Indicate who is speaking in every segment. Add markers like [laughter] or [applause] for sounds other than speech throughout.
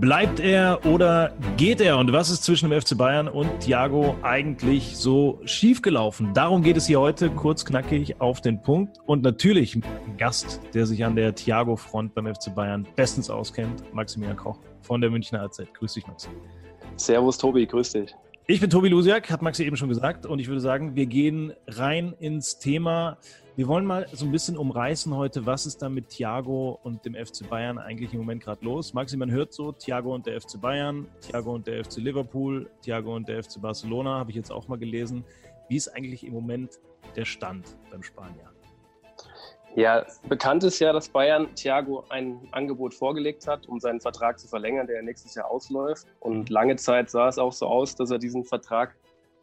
Speaker 1: Bleibt er oder geht er? Und was ist zwischen dem FC Bayern und Thiago eigentlich so schiefgelaufen? Darum geht es hier heute kurz knackig auf den Punkt. Und natürlich ein Gast, der sich an der Thiago-Front beim FC Bayern bestens auskennt, Maximilian Koch von der Münchner AZ. Grüß dich, Max.
Speaker 2: Servus, Tobi, grüß dich.
Speaker 1: Ich bin Tobi Lusiak, hat Maxi eben schon gesagt. Und ich würde sagen, wir gehen rein ins Thema. Wir wollen mal so ein bisschen umreißen heute, was ist da mit Thiago und dem FC Bayern eigentlich im Moment gerade los. Maxi, man hört so, Thiago und der FC Bayern, Thiago und der FC Liverpool, Thiago und der FC Barcelona, habe ich jetzt auch mal gelesen. Wie ist eigentlich im Moment der Stand beim Spanier?
Speaker 2: Ja, bekannt ist ja, dass Bayern Thiago ein Angebot vorgelegt hat, um seinen Vertrag zu verlängern, der nächstes Jahr ausläuft. Und lange Zeit sah es auch so aus, dass er diesen Vertrag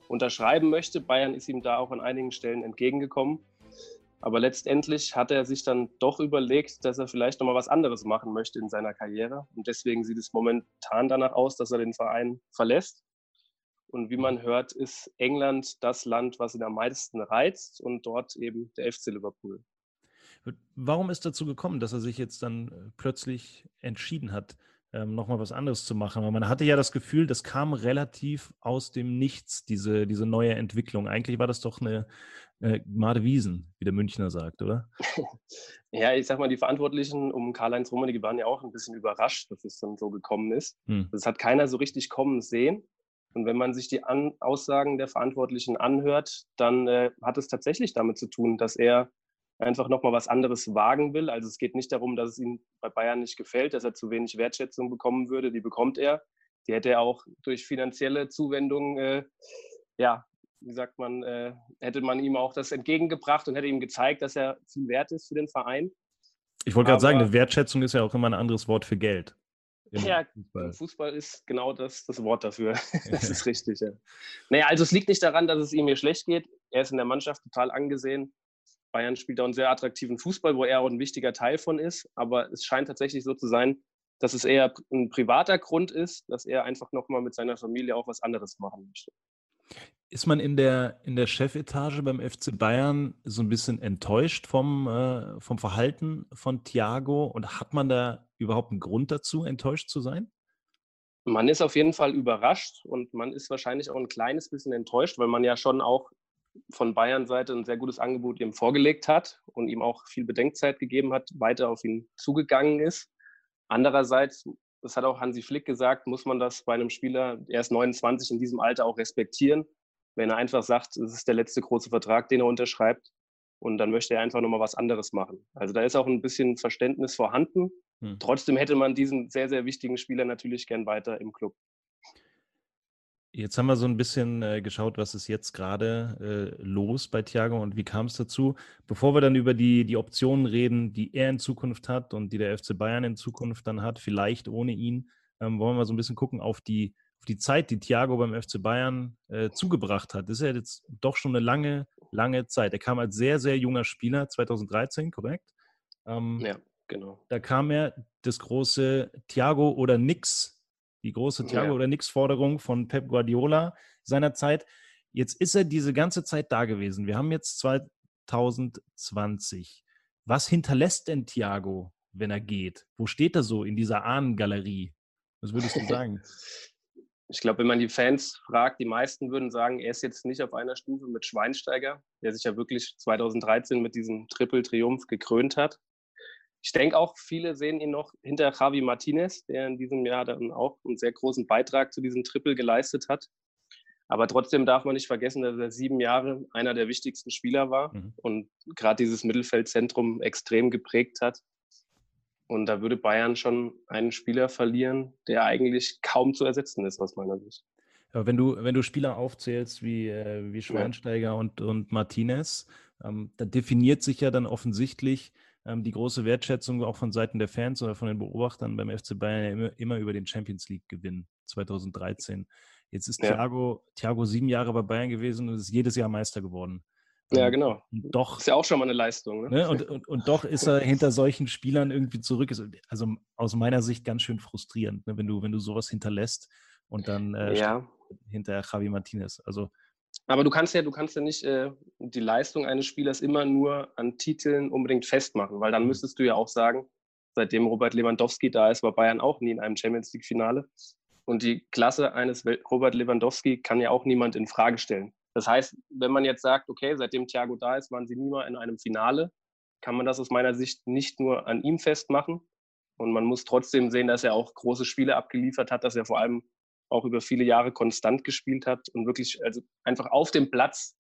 Speaker 2: unterschreiben möchte. Bayern ist ihm da auch an einigen Stellen entgegengekommen. Aber letztendlich hat er sich dann doch überlegt, dass er vielleicht nochmal was anderes machen möchte in seiner Karriere. Und deswegen sieht es momentan danach aus, dass er den Verein verlässt. Und wie man hört, ist England das Land, was ihn am meisten reizt und dort eben der FC Liverpool.
Speaker 1: Warum ist dazu gekommen, dass er sich jetzt dann äh, plötzlich entschieden hat, ähm, nochmal was anderes zu machen? Weil man hatte ja das Gefühl, das kam relativ aus dem Nichts, diese, diese neue Entwicklung. Eigentlich war das doch eine äh, Made Wiesen, wie der Münchner sagt, oder? [laughs]
Speaker 2: ja, ich sag mal, die Verantwortlichen um Karl-Heinz Rummenigge waren ja auch ein bisschen überrascht, dass es dann so gekommen ist. Hm. Das hat keiner so richtig kommen sehen. Und wenn man sich die An Aussagen der Verantwortlichen anhört, dann äh, hat es tatsächlich damit zu tun, dass er einfach nochmal was anderes wagen will. Also es geht nicht darum, dass es ihm bei Bayern nicht gefällt, dass er zu wenig Wertschätzung bekommen würde. Die bekommt er. Die hätte er auch durch finanzielle Zuwendungen, äh, ja, wie sagt man, äh, hätte man ihm auch das entgegengebracht und hätte ihm gezeigt, dass er viel wert ist für den Verein.
Speaker 1: Ich wollte gerade sagen, eine Wertschätzung ist ja auch immer ein anderes Wort für Geld.
Speaker 2: Ja, Fußball. Fußball. ist genau das, das Wort dafür. [laughs] das [laughs] ist richtig, ja. Naja, also es liegt nicht daran, dass es ihm hier schlecht geht. Er ist in der Mannschaft total angesehen. Bayern spielt auch einen sehr attraktiven Fußball, wo er auch ein wichtiger Teil von ist. Aber es scheint tatsächlich so zu sein, dass es eher ein privater Grund ist, dass er einfach nochmal mit seiner Familie auch was anderes machen möchte.
Speaker 1: Ist man in der, in der Chefetage beim FC Bayern so ein bisschen enttäuscht vom, äh, vom Verhalten von Thiago und hat man da überhaupt einen Grund dazu, enttäuscht zu sein?
Speaker 2: Man ist auf jeden Fall überrascht und man ist wahrscheinlich auch ein kleines bisschen enttäuscht, weil man ja schon auch von Bayern-Seite ein sehr gutes Angebot ihm vorgelegt hat und ihm auch viel Bedenkzeit gegeben hat, weiter auf ihn zugegangen ist. Andererseits, das hat auch Hansi Flick gesagt, muss man das bei einem Spieler, er ist 29 in diesem Alter, auch respektieren. Wenn er einfach sagt, es ist der letzte große Vertrag, den er unterschreibt, und dann möchte er einfach nochmal was anderes machen. Also da ist auch ein bisschen Verständnis vorhanden. Hm. Trotzdem hätte man diesen sehr, sehr wichtigen Spieler natürlich gern weiter im Club.
Speaker 1: Jetzt haben wir so ein bisschen äh, geschaut, was ist jetzt gerade äh, los bei Thiago und wie kam es dazu. Bevor wir dann über die, die Optionen reden, die er in Zukunft hat und die der FC Bayern in Zukunft dann hat, vielleicht ohne ihn, ähm, wollen wir so ein bisschen gucken auf die, auf die Zeit, die Thiago beim FC Bayern äh, zugebracht hat. Das ist ja jetzt doch schon eine lange, lange Zeit. Er kam als sehr, sehr junger Spieler, 2013, korrekt?
Speaker 2: Ähm, ja, genau.
Speaker 1: Da kam er das große Thiago oder nix die große Thiago- ja. oder Nix-Forderung von Pep Guardiola seinerzeit. Jetzt ist er diese ganze Zeit da gewesen. Wir haben jetzt 2020. Was hinterlässt denn Thiago, wenn er geht? Wo steht er so in dieser Ahnengalerie? Was würdest du sagen? [laughs]
Speaker 2: Ich glaube, wenn man die Fans fragt, die meisten würden sagen, er ist jetzt nicht auf einer Stufe mit Schweinsteiger, der sich ja wirklich 2013 mit diesem Triple-Triumph gekrönt hat. Ich denke auch, viele sehen ihn noch hinter Javi Martinez, der in diesem Jahr dann auch einen sehr großen Beitrag zu diesem Triple geleistet hat. Aber trotzdem darf man nicht vergessen, dass er sieben Jahre einer der wichtigsten Spieler war mhm. und gerade dieses Mittelfeldzentrum extrem geprägt hat. Und da würde Bayern schon einen Spieler verlieren, der eigentlich kaum zu ersetzen ist, aus meiner Sicht.
Speaker 1: Aber wenn du, wenn du Spieler aufzählst wie, äh, wie Schweinsteiger ja. und, und Martinez, ähm, da definiert sich ja dann offensichtlich die große Wertschätzung auch von Seiten der Fans oder von den Beobachtern beim FC Bayern ja immer, immer über den Champions League-Gewinn 2013. Jetzt ist ja. Thiago, Thiago sieben Jahre bei Bayern gewesen und ist jedes Jahr Meister geworden.
Speaker 2: Ja, ähm, genau.
Speaker 1: Und doch,
Speaker 2: ist ja auch schon mal eine Leistung. Ne?
Speaker 1: Ne? Und, und, und, doch ist er hinter solchen Spielern irgendwie zurück. Also aus meiner Sicht ganz schön frustrierend, ne? wenn, du, wenn du sowas hinterlässt und dann äh, ja. hinter Javi Martinez. Also
Speaker 2: aber du kannst ja, du kannst ja nicht äh, die Leistung eines Spielers immer nur an Titeln unbedingt festmachen, weil dann mhm. müsstest du ja auch sagen, seitdem Robert Lewandowski da ist, war Bayern auch nie in einem Champions League-Finale. Und die Klasse eines Robert Lewandowski kann ja auch niemand in Frage stellen. Das heißt, wenn man jetzt sagt, okay, seitdem Thiago da ist, waren sie nie mal in einem Finale, kann man das aus meiner Sicht nicht nur an ihm festmachen. Und man muss trotzdem sehen, dass er auch große Spiele abgeliefert hat, dass er vor allem auch über viele Jahre konstant gespielt hat und wirklich also einfach auf dem Platz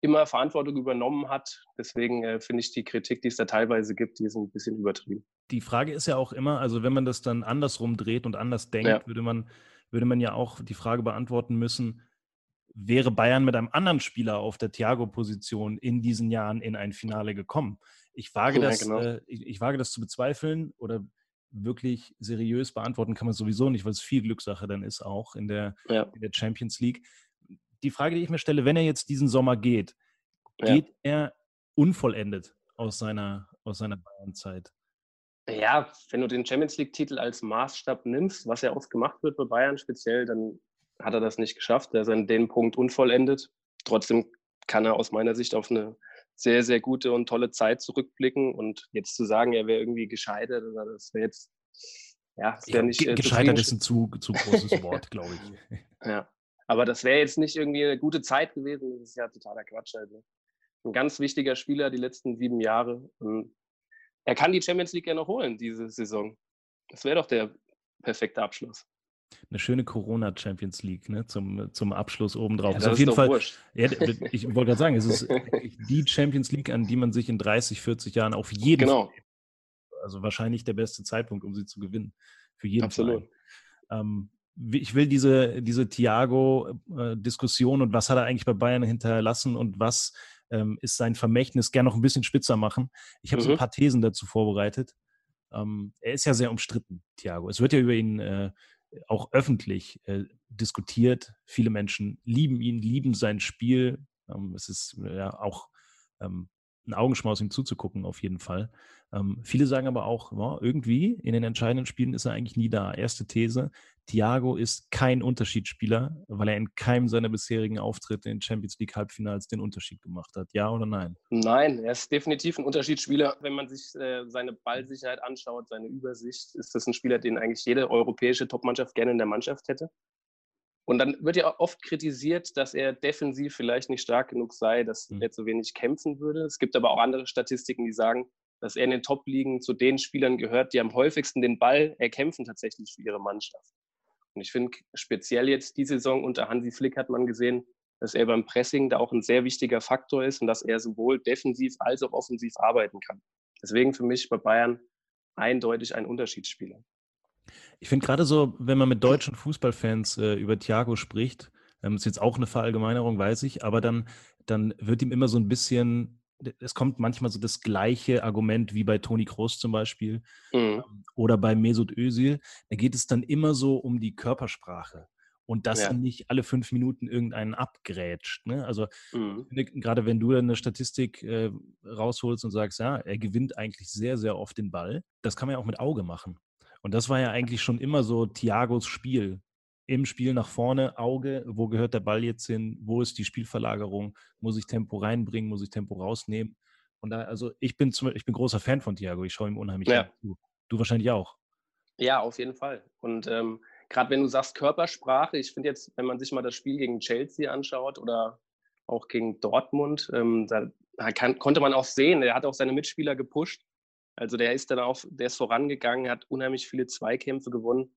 Speaker 2: immer Verantwortung übernommen hat. Deswegen äh, finde ich die Kritik, die es da teilweise gibt, die ist ein bisschen übertrieben.
Speaker 1: Die Frage ist ja auch immer, also wenn man das dann andersrum dreht und anders denkt, ja. würde, man, würde man ja auch die Frage beantworten müssen, wäre Bayern mit einem anderen Spieler auf der Thiago-Position in diesen Jahren in ein Finale gekommen? Ich wage, ja, das, genau. äh, ich, ich, wage das zu bezweifeln oder wirklich seriös beantworten kann man sowieso nicht, weil es viel Glückssache dann ist, auch in der, ja. in der Champions League. Die Frage, die ich mir stelle, wenn er jetzt diesen Sommer geht, geht ja. er unvollendet aus seiner, aus seiner Bayern-Zeit?
Speaker 2: Ja, wenn du den Champions League-Titel als Maßstab nimmst, was ja oft gemacht wird bei Bayern speziell, dann hat er das nicht geschafft. Er ist an dem Punkt unvollendet. Trotzdem kann er aus meiner Sicht auf eine sehr, sehr gute und tolle Zeit zurückblicken. Und jetzt zu sagen, er wäre irgendwie gescheitert, das wäre jetzt, ja, das wäre nicht.
Speaker 1: Äh, gescheitert ist ein zu, zu großes Wort, glaube ich. [laughs]
Speaker 2: Ja, aber das wäre jetzt nicht irgendwie eine gute Zeit gewesen. Das ist ja totaler Quatsch. Also. Ein ganz wichtiger Spieler die letzten sieben Jahre. Und er kann die Champions League ja noch holen, diese Saison. Das wäre doch der perfekte Abschluss
Speaker 1: eine schöne Corona Champions League ne, zum, zum Abschluss obendrauf. Ja, das ist auf jeden Fall. Ja, ich wollte gerade sagen, es ist [laughs] die Champions League, an die man sich in 30, 40 Jahren auf jeden
Speaker 2: genau. Fall,
Speaker 1: also wahrscheinlich der beste Zeitpunkt, um sie zu gewinnen. Für jeden
Speaker 2: Absolut.
Speaker 1: Ähm, ich will diese, diese Thiago-Diskussion und was hat er eigentlich bei Bayern hinterlassen und was ähm, ist sein Vermächtnis gerne noch ein bisschen spitzer machen. Ich habe mhm. so ein mhm. paar Thesen dazu vorbereitet. Ähm, er ist ja sehr umstritten, Thiago. Es wird ja über ihn äh, auch öffentlich äh, diskutiert. Viele Menschen lieben ihn, lieben sein Spiel. Ähm, es ist ja auch ähm, ein Augenschmaus, ihm zuzugucken, auf jeden Fall. Ähm, viele sagen aber auch, ja, irgendwie in den entscheidenden Spielen ist er eigentlich nie da. Erste These, Thiago ist kein Unterschiedsspieler, weil er in keinem seiner bisherigen Auftritte in Champions League Halbfinals den Unterschied gemacht hat. Ja oder nein?
Speaker 2: Nein, er ist definitiv ein Unterschiedsspieler. Wenn man sich äh, seine Ballsicherheit anschaut, seine Übersicht, ist das ein Spieler, den eigentlich jede europäische Topmannschaft gerne in der Mannschaft hätte. Und dann wird ja oft kritisiert, dass er defensiv vielleicht nicht stark genug sei, dass mhm. er zu wenig kämpfen würde. Es gibt aber auch andere Statistiken, die sagen, dass er in den Top-Ligen zu den Spielern gehört, die am häufigsten den Ball erkämpfen tatsächlich für ihre Mannschaft. Und ich finde, speziell jetzt die Saison unter Hansi Flick hat man gesehen, dass er beim Pressing da auch ein sehr wichtiger Faktor ist und dass er sowohl defensiv als auch offensiv arbeiten kann. Deswegen für mich bei Bayern eindeutig ein Unterschiedsspieler.
Speaker 1: Ich finde gerade so, wenn man mit deutschen Fußballfans äh, über Thiago spricht, ähm, ist jetzt auch eine Verallgemeinerung, weiß ich, aber dann, dann wird ihm immer so ein bisschen es kommt manchmal so das gleiche Argument wie bei Toni Kroos zum Beispiel mhm. Ähm, oder bei Mesut Özil. Da geht es dann immer so um die Körpersprache und dass ja. nicht alle fünf Minuten irgendeinen abgrätscht. Ne? Also mhm. gerade wenn du eine Statistik äh, rausholst und sagst, ja, er gewinnt eigentlich sehr, sehr oft den Ball, das kann man ja auch mit Auge machen. Und das war ja eigentlich schon immer so Thiagos Spiel im Spiel nach vorne, Auge, wo gehört der Ball jetzt hin, wo ist die Spielverlagerung, muss ich Tempo reinbringen, muss ich Tempo rausnehmen. Und da, also ich bin zum, ich bin großer Fan von Thiago, ich schaue ihm unheimlich ja. zu. Du wahrscheinlich auch.
Speaker 2: Ja, auf jeden Fall. Und ähm, gerade wenn du sagst Körpersprache, ich finde jetzt, wenn man sich mal das Spiel gegen Chelsea anschaut oder auch gegen Dortmund, ähm, da kann, konnte man auch sehen, er hat auch seine Mitspieler gepusht. Also der ist dann auch, der ist vorangegangen, hat unheimlich viele Zweikämpfe gewonnen.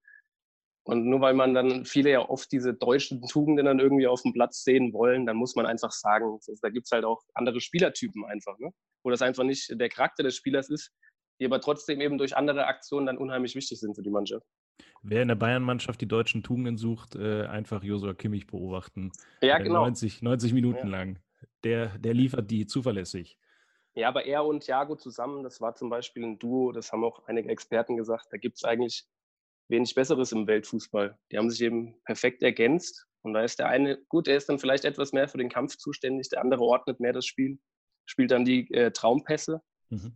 Speaker 2: Und nur weil man dann viele ja oft diese deutschen Tugenden dann irgendwie auf dem Platz sehen wollen, dann muss man einfach sagen, da gibt es halt auch andere Spielertypen einfach, ne? wo das einfach nicht der Charakter des Spielers ist, die aber trotzdem eben durch andere Aktionen dann unheimlich wichtig sind für die Mannschaft.
Speaker 1: Wer in der Bayern-Mannschaft die deutschen Tugenden sucht, äh, einfach Josua Kimmich beobachten.
Speaker 2: Ja, äh, genau.
Speaker 1: 90, 90 Minuten ja. lang. Der, der liefert die zuverlässig.
Speaker 2: Ja, aber er und Thiago zusammen, das war zum Beispiel ein Duo, das haben auch einige Experten gesagt, da gibt es eigentlich wenig Besseres im Weltfußball. Die haben sich eben perfekt ergänzt. Und da ist der eine, gut, der ist dann vielleicht etwas mehr für den Kampf zuständig, der andere ordnet mehr das Spiel, spielt dann die äh, Traumpässe. Mhm.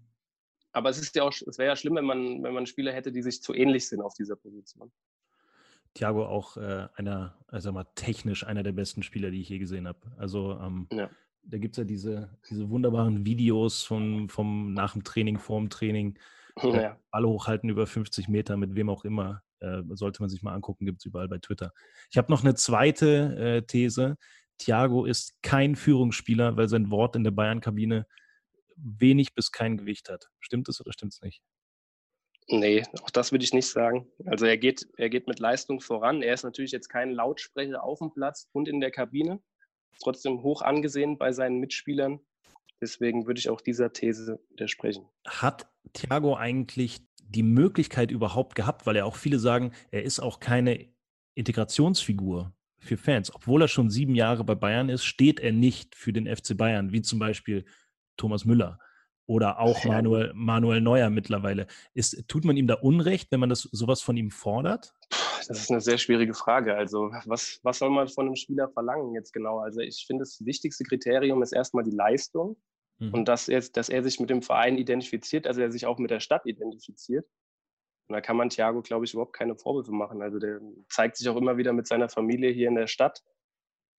Speaker 2: Aber es ist ja auch, es wäre ja schlimm, wenn man, wenn man Spieler hätte, die sich zu ähnlich sind auf dieser Position.
Speaker 1: Thiago auch äh, einer, also mal technisch einer der besten Spieler, die ich je gesehen habe. Also ähm, ja. da gibt es ja diese, diese wunderbaren Videos von, vom nach dem Training, vor dem Training. Ja. Ball hochhalten über 50 Meter, mit wem auch immer. Äh, sollte man sich mal angucken, gibt es überall bei Twitter. Ich habe noch eine zweite äh, These. Thiago ist kein Führungsspieler, weil sein Wort in der Bayern-Kabine wenig bis kein Gewicht hat. Stimmt es oder stimmt es nicht?
Speaker 2: Nee, auch das würde ich nicht sagen. Also er geht, er geht mit Leistung voran. Er ist natürlich jetzt kein Lautsprecher auf dem Platz und in der Kabine. Trotzdem hoch angesehen bei seinen Mitspielern. Deswegen würde ich auch dieser These widersprechen.
Speaker 1: Hat Thiago eigentlich die Möglichkeit überhaupt gehabt, weil ja auch viele sagen, er ist auch keine Integrationsfigur für Fans. Obwohl er schon sieben Jahre bei Bayern ist, steht er nicht für den FC Bayern, wie zum Beispiel Thomas Müller oder auch Manuel, Manuel Neuer mittlerweile. Ist, tut man ihm da Unrecht, wenn man das sowas von ihm fordert?
Speaker 2: Das ist eine sehr schwierige Frage. Also, was, was soll man von einem Spieler verlangen jetzt genau? Also, ich finde, das wichtigste Kriterium ist erstmal die Leistung mhm. und dass er, dass er sich mit dem Verein identifiziert, also er sich auch mit der Stadt identifiziert. Und da kann man Thiago, glaube ich, überhaupt keine Vorwürfe machen. Also, der zeigt sich auch immer wieder mit seiner Familie hier in der Stadt.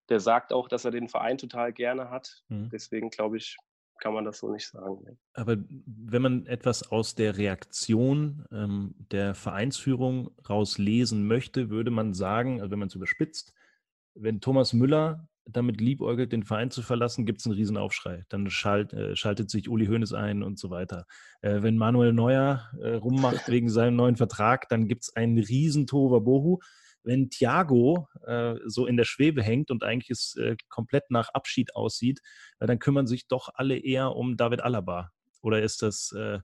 Speaker 2: Der sagt auch, dass er den Verein total gerne hat. Mhm. Deswegen, glaube ich, kann man das so nicht sagen. Ne?
Speaker 1: Aber wenn man etwas aus der Reaktion ähm, der Vereinsführung rauslesen möchte, würde man sagen, also wenn man es überspitzt, wenn Thomas Müller damit liebäugelt, den Verein zu verlassen, gibt es einen Riesenaufschrei. Dann schalt, äh, schaltet sich Uli Hoeneß ein und so weiter. Äh, wenn Manuel Neuer äh, rummacht [laughs] wegen seinem neuen Vertrag, dann gibt es einen riesen Bohu wenn Thiago äh, so in der Schwebe hängt und eigentlich es äh, komplett nach Abschied aussieht, äh, dann kümmern sich doch alle eher um David Alaba. Oder ist das äh,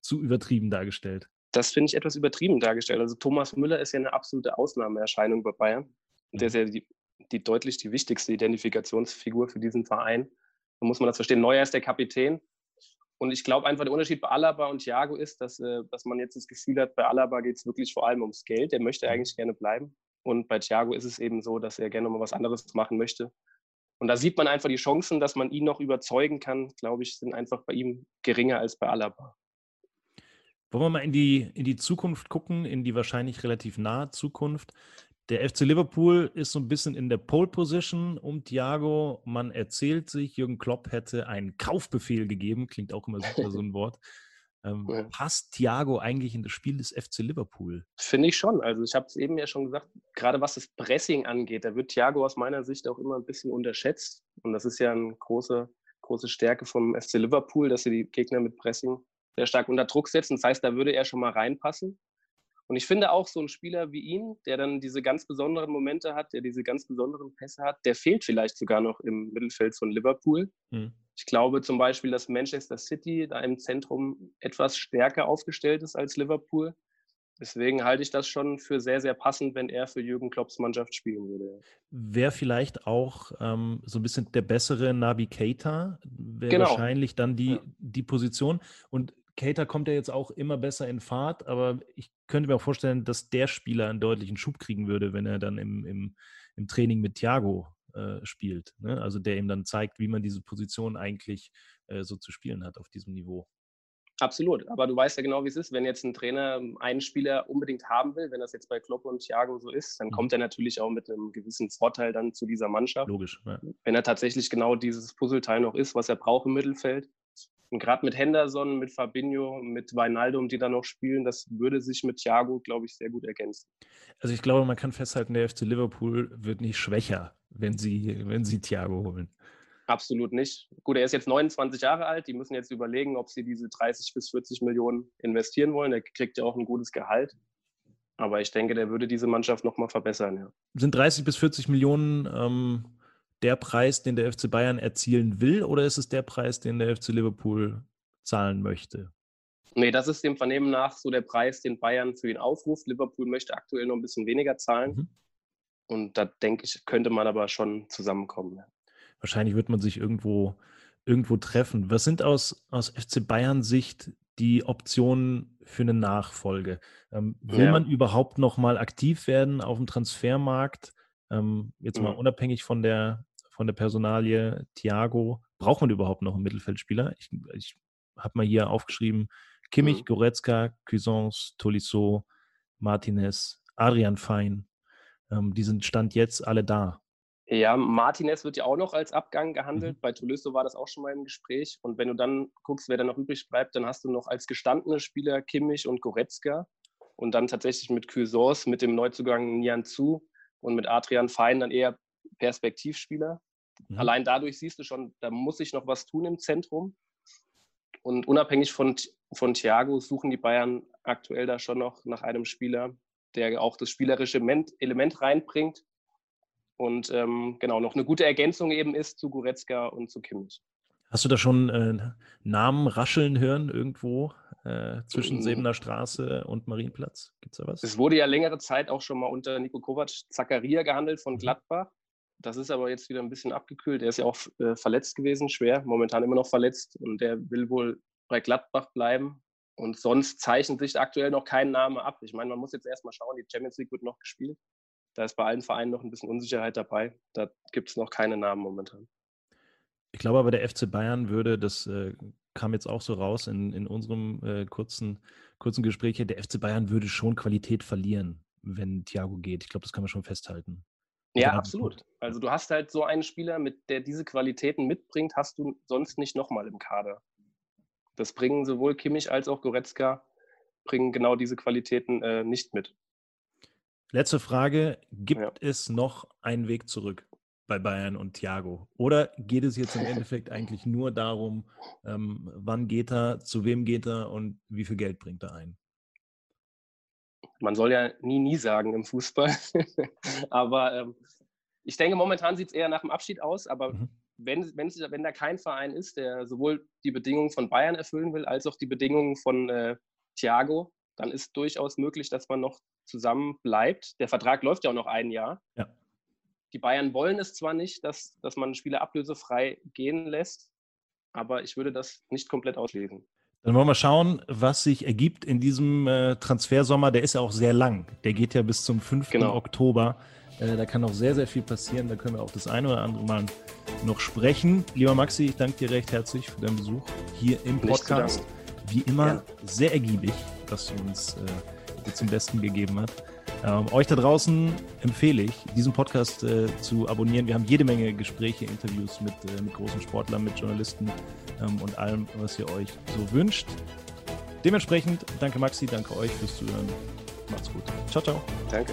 Speaker 1: zu übertrieben dargestellt?
Speaker 2: Das finde ich etwas übertrieben dargestellt. Also Thomas Müller ist ja eine absolute Ausnahmeerscheinung bei Bayern. Der ist ja die, die deutlich die wichtigste Identifikationsfigur für diesen Verein. Da muss man das verstehen. Neuer ist der Kapitän. Und ich glaube einfach, der Unterschied bei Alaba und Thiago ist, dass, äh, dass man jetzt das Gefühl hat, bei Alaba geht es wirklich vor allem ums Geld. Der möchte mhm. eigentlich gerne bleiben. Und bei Thiago ist es eben so, dass er gerne mal was anderes machen möchte. Und da sieht man einfach die Chancen, dass man ihn noch überzeugen kann, glaube ich, sind einfach bei ihm geringer als bei Alaba.
Speaker 1: Wollen wir mal in die, in die Zukunft gucken, in die wahrscheinlich relativ nahe Zukunft. Der FC Liverpool ist so ein bisschen in der Pole Position um Thiago. Man erzählt sich, Jürgen Klopp hätte einen Kaufbefehl gegeben, klingt auch immer super so [laughs] ein Wort. Ähm, ja. Passt Thiago eigentlich in das Spiel des FC Liverpool?
Speaker 2: Finde ich schon. Also ich habe es eben ja schon gesagt, gerade was das Pressing angeht, da wird Thiago aus meiner Sicht auch immer ein bisschen unterschätzt. Und das ist ja eine große, große Stärke vom FC Liverpool, dass sie die Gegner mit Pressing sehr stark unter Druck setzen. Das heißt, da würde er schon mal reinpassen. Und ich finde auch so ein Spieler wie ihn, der dann diese ganz besonderen Momente hat, der diese ganz besonderen Pässe hat, der fehlt vielleicht sogar noch im Mittelfeld von Liverpool. Mhm. Ich glaube zum Beispiel, dass Manchester City da im Zentrum etwas stärker aufgestellt ist als Liverpool. Deswegen halte ich das schon für sehr, sehr passend, wenn er für Jürgen Klopps Mannschaft spielen würde.
Speaker 1: Wäre vielleicht auch ähm, so ein bisschen der bessere Keita, wäre genau. wahrscheinlich dann die, ja. die Position. Und Cater kommt ja jetzt auch immer besser in Fahrt, aber ich könnte mir auch vorstellen, dass der Spieler einen deutlichen Schub kriegen würde, wenn er dann im, im, im Training mit Thiago äh, spielt. Ne? Also der ihm dann zeigt, wie man diese Position eigentlich äh, so zu spielen hat auf diesem Niveau.
Speaker 2: Absolut, aber du weißt ja genau, wie es ist. Wenn jetzt ein Trainer einen Spieler unbedingt haben will, wenn das jetzt bei Klopp und Thiago so ist, dann mhm. kommt er natürlich auch mit einem gewissen Vorteil dann zu dieser Mannschaft.
Speaker 1: Logisch. Ja.
Speaker 2: Wenn er tatsächlich genau dieses Puzzleteil noch ist, was er braucht im Mittelfeld. Und gerade mit Henderson, mit Fabinho, mit Weinaldum, die da noch spielen, das würde sich mit Thiago, glaube ich, sehr gut ergänzen.
Speaker 1: Also ich glaube, man kann festhalten, der FC Liverpool wird nicht schwächer, wenn sie, wenn sie Thiago holen.
Speaker 2: Absolut nicht. Gut, er ist jetzt 29 Jahre alt. Die müssen jetzt überlegen, ob sie diese 30 bis 40 Millionen investieren wollen. Er kriegt ja auch ein gutes Gehalt. Aber ich denke, der würde diese Mannschaft nochmal verbessern. Ja.
Speaker 1: Sind 30 bis 40 Millionen ähm, der Preis, den der FC Bayern erzielen will, oder ist es der Preis, den der FC Liverpool zahlen möchte?
Speaker 2: Nee, das ist dem Vernehmen nach so der Preis, den Bayern für ihn aufruft. Liverpool möchte aktuell noch ein bisschen weniger zahlen. Mhm. Und da denke ich, könnte man aber schon zusammenkommen.
Speaker 1: Wahrscheinlich wird man sich irgendwo, irgendwo treffen. Was sind aus, aus FC Bayern Sicht die Optionen für eine Nachfolge? Ähm, will ja. man überhaupt noch mal aktiv werden auf dem Transfermarkt? Ähm, jetzt mhm. mal unabhängig von der, von der Personalie Thiago. Braucht man überhaupt noch einen Mittelfeldspieler? Ich, ich habe mal hier aufgeschrieben, Kimmich, mhm. Goretzka, Cuisance, Tolisso, Martinez, Adrian Fein. Ähm, die sind Stand jetzt alle da.
Speaker 2: Ja, Martinez wird ja auch noch als Abgang gehandelt. Mhm. Bei Tolisso war das auch schon mal im Gespräch. Und wenn du dann guckst, wer da noch übrig bleibt, dann hast du noch als gestandene Spieler Kimmich und Goretzka. Und dann tatsächlich mit Cuisance, mit dem Neuzugang Nian Zu und mit Adrian Fein dann eher Perspektivspieler. Mhm. Allein dadurch siehst du schon, da muss sich noch was tun im Zentrum. Und unabhängig von, von Thiago suchen die Bayern aktuell da schon noch nach einem Spieler, der auch das spielerische Element reinbringt und ähm, genau noch eine gute Ergänzung eben ist zu Goretzka und zu Kimmich.
Speaker 1: Hast du da schon äh, Namen rascheln hören irgendwo äh, zwischen mhm. Sebener Straße und Marienplatz? Gibt es da was?
Speaker 2: Es wurde ja längere Zeit auch schon mal unter Nico Kovac Zakaria gehandelt von mhm. Gladbach. Das ist aber jetzt wieder ein bisschen abgekühlt. Er ist ja auch äh, verletzt gewesen, schwer, momentan immer noch verletzt und der will wohl bei Gladbach bleiben. Und sonst zeichnet sich aktuell noch kein Name ab. Ich meine, man muss jetzt erstmal schauen, die Champions League wird noch gespielt. Da ist bei allen Vereinen noch ein bisschen Unsicherheit dabei. Da gibt es noch keine Namen momentan.
Speaker 1: Ich glaube aber, der FC Bayern würde, das äh, kam jetzt auch so raus in, in unserem äh, kurzen, kurzen Gespräch hier, der FC Bayern würde schon Qualität verlieren, wenn Thiago geht. Ich glaube, das kann man schon festhalten.
Speaker 2: Ja, absolut. Also du hast halt so einen Spieler, mit der diese Qualitäten mitbringt, hast du sonst nicht nochmal im Kader. Das bringen sowohl Kimmich als auch Goretzka, bringen genau diese Qualitäten äh, nicht mit.
Speaker 1: Letzte Frage: Gibt ja. es noch einen Weg zurück bei Bayern und Thiago? Oder geht es jetzt im Endeffekt [laughs] eigentlich nur darum, ähm, wann geht er, zu wem geht er und wie viel Geld bringt er ein?
Speaker 2: Man soll ja nie, nie sagen im Fußball. [laughs] aber ähm, ich denke, momentan sieht es eher nach dem Abschied aus. Aber mhm. wenn, wenn, wenn da kein Verein ist, der sowohl die Bedingungen von Bayern erfüllen will, als auch die Bedingungen von äh, Thiago, dann ist durchaus möglich, dass man noch zusammen bleibt. Der Vertrag läuft ja auch noch ein Jahr. Ja. Die Bayern wollen es zwar nicht, dass, dass man Spieler ablösefrei gehen lässt, aber ich würde das nicht komplett ausschließen.
Speaker 1: Dann wollen wir schauen, was sich ergibt in diesem äh, Transfersommer. Der ist ja auch sehr lang. Der geht ja bis zum 5. Genau. Oktober. Äh, da kann noch sehr, sehr viel passieren. Da können wir auch das eine oder andere Mal noch sprechen. Lieber Maxi, ich danke dir recht herzlich für deinen Besuch hier im Podcast. Wie immer ja. sehr ergiebig, dass du uns äh, zum Besten gegeben hast. Ähm, euch da draußen empfehle ich, diesen Podcast äh, zu abonnieren. Wir haben jede Menge Gespräche, Interviews mit, äh, mit großen Sportlern, mit Journalisten ähm, und allem, was ihr euch so wünscht. Dementsprechend danke Maxi, danke euch fürs Zuhören. Macht's gut. Ciao, ciao.
Speaker 2: Danke.